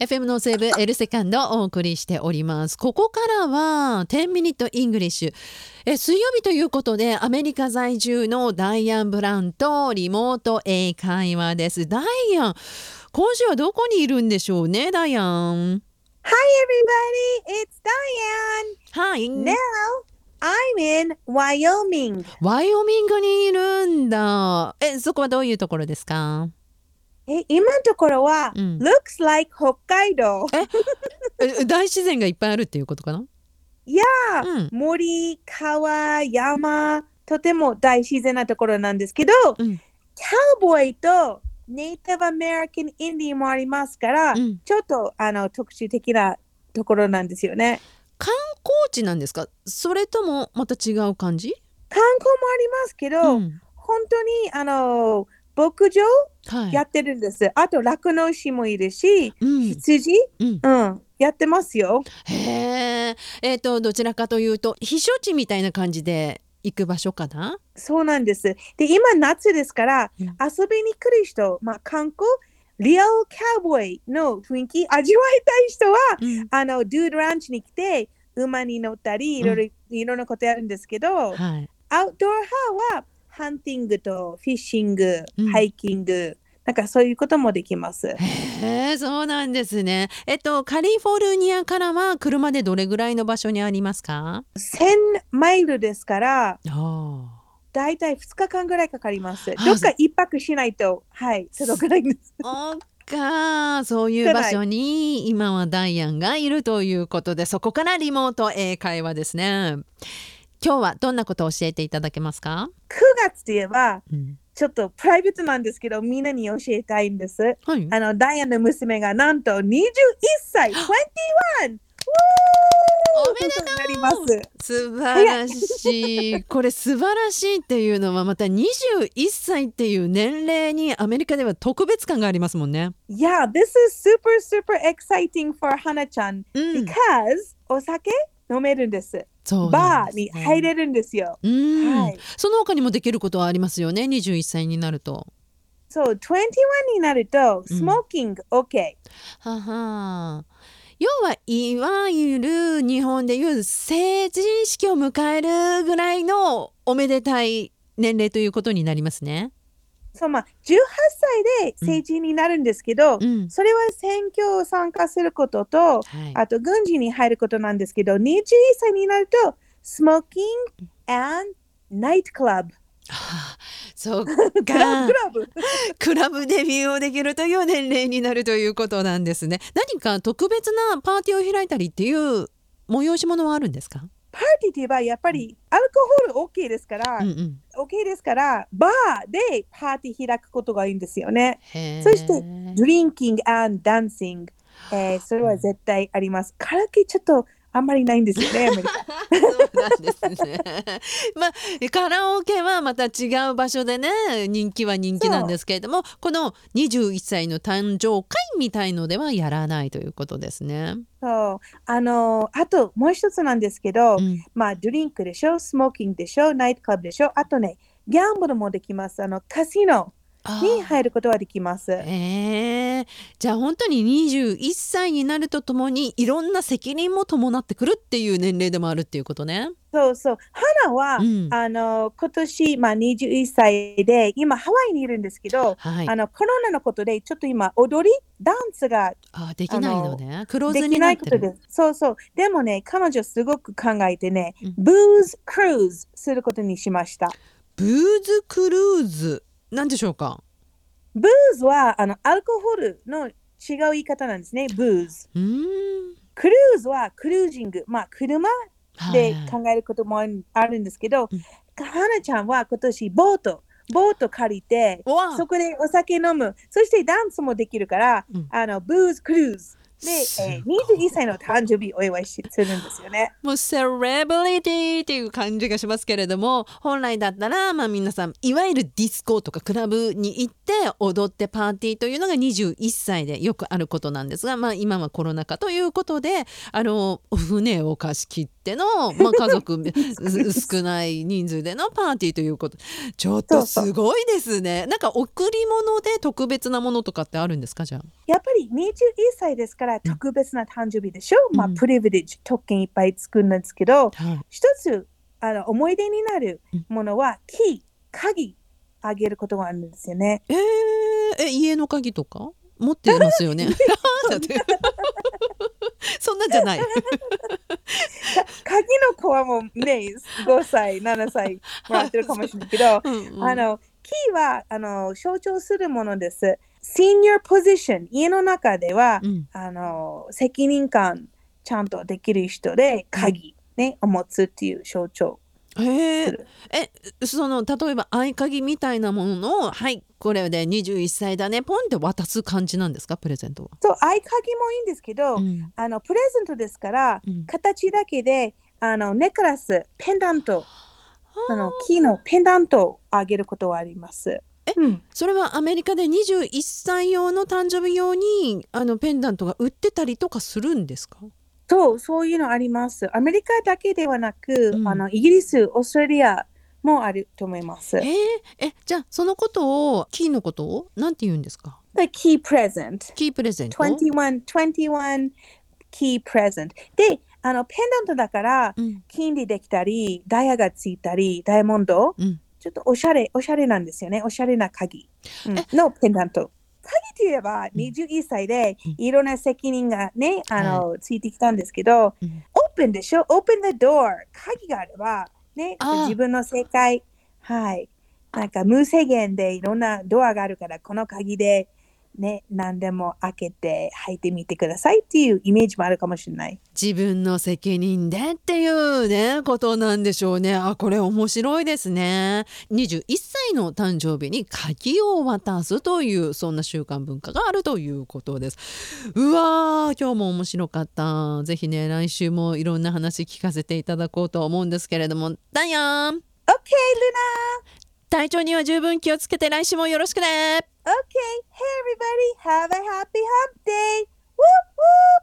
FM のセーブエルセカンドをお送りしております。ここからは10 Minute English。え水曜日ということでアメリカ在住のダイアン・ブランとリモート英会話です。ダイアン、今週はどこにいるんでしょうね、ダイアン。Hi everybody, it's Diane. Hi. Now I'm in Wyoming. ワイオミングにいるんだ。え、そこはどういうところですか？え、今のところは、うん。looks like 北海道。え？大自然がいっぱいあるっていうことかな？いやうん。森、川、山、とても大自然なところなんですけど、うん。カウボーイとネイティブアメリカンインディーもありますから、うん。ちょっとあの特殊的なところなんですよね。観光地なんですか？それともまた違う感じ？観光もありますけど、うん。本当にあの牧場はい。やってるんです。あと酪農師もいるし、うん羊、うんうん、やってますよ。へえ。えっ、とどちらかというと避暑地みたいな感じで行く場所かな？そうなんです。で、今夏ですから、うん遊びに来る人、まあ観光、リアルカウボーイの雰囲気味わいたい人は、うんあの、ドゥードランチに来て、馬に乗ったり、いろいろ、いろんなことやるんですけど、はい。アウトドア派は、ハンティングとフィッシング、うんハイキング、なんかそういうこともできます。へえ、そうなんですね。えっとカリフォルニアからは車でどれぐらいの場所にありますか？1000マイルですから、ああ。だいたい2日間ぐらいかかります。あどっか一泊しないと、はい、届かないんです。おっかそういう場所に今はダイアンがいるということでそこからリモート英会話ですね。今日はどんなことを教えていただけますか？9月といえば、うんちょっとプライベートなんですけど、みんなに教えたいんです。はい。あの、ダイアンの娘がなんと21歳、21! おめでとううなります。素晴らしい。これ素晴らしいっていうのはまた21歳っていう年齢にアメリカでは特別感がありますもんね。Yeah, this is super, super exciting for 花ちゃん。うん。because お酒飲めるんです。そうなバーに入れるんですよ。うん、はいその他にもできることはありますよね？21歳になると。そう、21になると、スモーキング OK。はは要はいわゆる日本でいう成人式を迎えるぐらいのおめでたい年齢ということになりますね。そう、まあ、18歳で成人になるんですけど、うんそれは選挙を参加することと、はい、あと軍事に入ることなんですけど、21歳になると、スモーキング and ナイトクラブ。はあそっクラブかクラブ。クラブデビューをできるという年齢になるということなんですね。何か特別なパーティーを開いたりっていう催し物はあるんですか、パーティーといえばやっぱりアルコホール OK ですから、うんうん、OK ですから、バーでパーティー開くことがいいんですよね。そして、ドリンキング and ダンシング。えーそれは絶対あります。カラオケちょっとあんまりないんですよね、アメリカ。そうなんですね。まあカラオケはまた違う場所でね人気は人気なんですけれどもこの21歳の誕生会みたいのではやらないということですね。そう。あのあともう一つなんですけど、うんまあ、ドリンクでしょ、スモーキングでしょ、ナイトクラブでしょ、あとね、ギャンブルもできます。あの、カジノあにー入ることはできます。えー、じゃあ本当に21歳になるとともにいろんな責任も伴ってくるっていう年齢でもあるっていうことね。そうそう。花は、うんあの、今年、まあ、21歳で、今、ハワイにいるんですけど、はいあ。の、コロナのことで、ちょっと今、踊り、ダンスがあできないのね。クローズできになってる。ないことで、そうそう。でもね、彼女すごく考えてねうん、ブーズクルーズすることにしました。ブーズクルーズなんでしょうか？ブーズは、あの、アルコホールの違う言い方なんですね、ブーズ。うーん。クルーズはクルージング、まあ、車ではい考えることもあるんですけど、うん。花ちゃんは今年ボート、ボート借りて、そこでお酒飲む、そしてダンスもできるから、うん。あのブーズクルーズで、すえーごい21歳の誕生日お祝いしするんですよね。もうセレブリティっていう感じがしますけれども本来だったらまあ皆さんいわゆるディスコとかクラブに行って踊ってパーティーというのが21歳でよくあることなんですが、まあ、今はコロナ禍ということであの船を貸し切っての、まあ、家族す 少ない人数でのパーティーということ。ちょっとすごいですね。なんか贈り物で特別なものとかってあるんですかじゃあ？やっぱり21歳ですからから特別な誕生日でしょ、まあうん。プリビレッジ特権いっぱい作るんですけどはい。一つあの思い出になるものはキー鍵あげることがあるんですよね。えー、え家の鍵とか？持ってますよね。そんなんじゃない。か 鍵の子はもうね5歳7歳もらってるかもしれないけど、うんうん。あのキーはあの象徴するものです。Senior position 家の中では、うん。あの責任感ちゃんとできる人で鍵、ね、を持つっていう象徴。へえ。えその例えば合鍵みたいなものをはいこれで21歳だねポンって渡す感じなんですかプレゼントは？そう合鍵もいいんですけど、うん。あのプレゼントですから、うん。形だけであのネックレスペンダントあのキーのペンダントをあげることはあります。えうんそれはアメリカで21歳用の誕生日用にあのペンダントが売ってたりとかするんですか？そう、そういうのあります。アメリカだけではなく、うんあのイギリス、オーストラリアもあると思います。えー、えじゃあそのことをキーのことをなんて言うんですか？The key present。キープレゼント21、21 key present。で、あのペンダントだから、うん金でできたり、ダイヤがついたり、ダイヤモンド、うんちょっとおしゃれ、おしゃれなんですよね。おしゃれな鍵、うんえのペンダント。鍵といえば、21歳でうんいろんな責任がね、あの、ついてきたんですけど、うんオープンでしょ ?Open the door。鍵があれば、ね自分の正解。はい。なんか無制限でいろんなドアがあるから、この鍵で、ね、何でも開けて入ってみてくださいっていうイメージもあるかもしれない。自分の責任でっていうねことなんでしょうね。あこれ面白いですね。21歳の誕生日に鍵を渡すというそんな習慣文化があるということです。うわー今日も面白かった。ぜひね来週もいろんな話聞かせていただこうと思うんですけれども。ダイアン。OK, Luna! 体調には十分気をつけて来週もよろしくね OK! Hey everybody, have a happy hump day! Woo! Woo!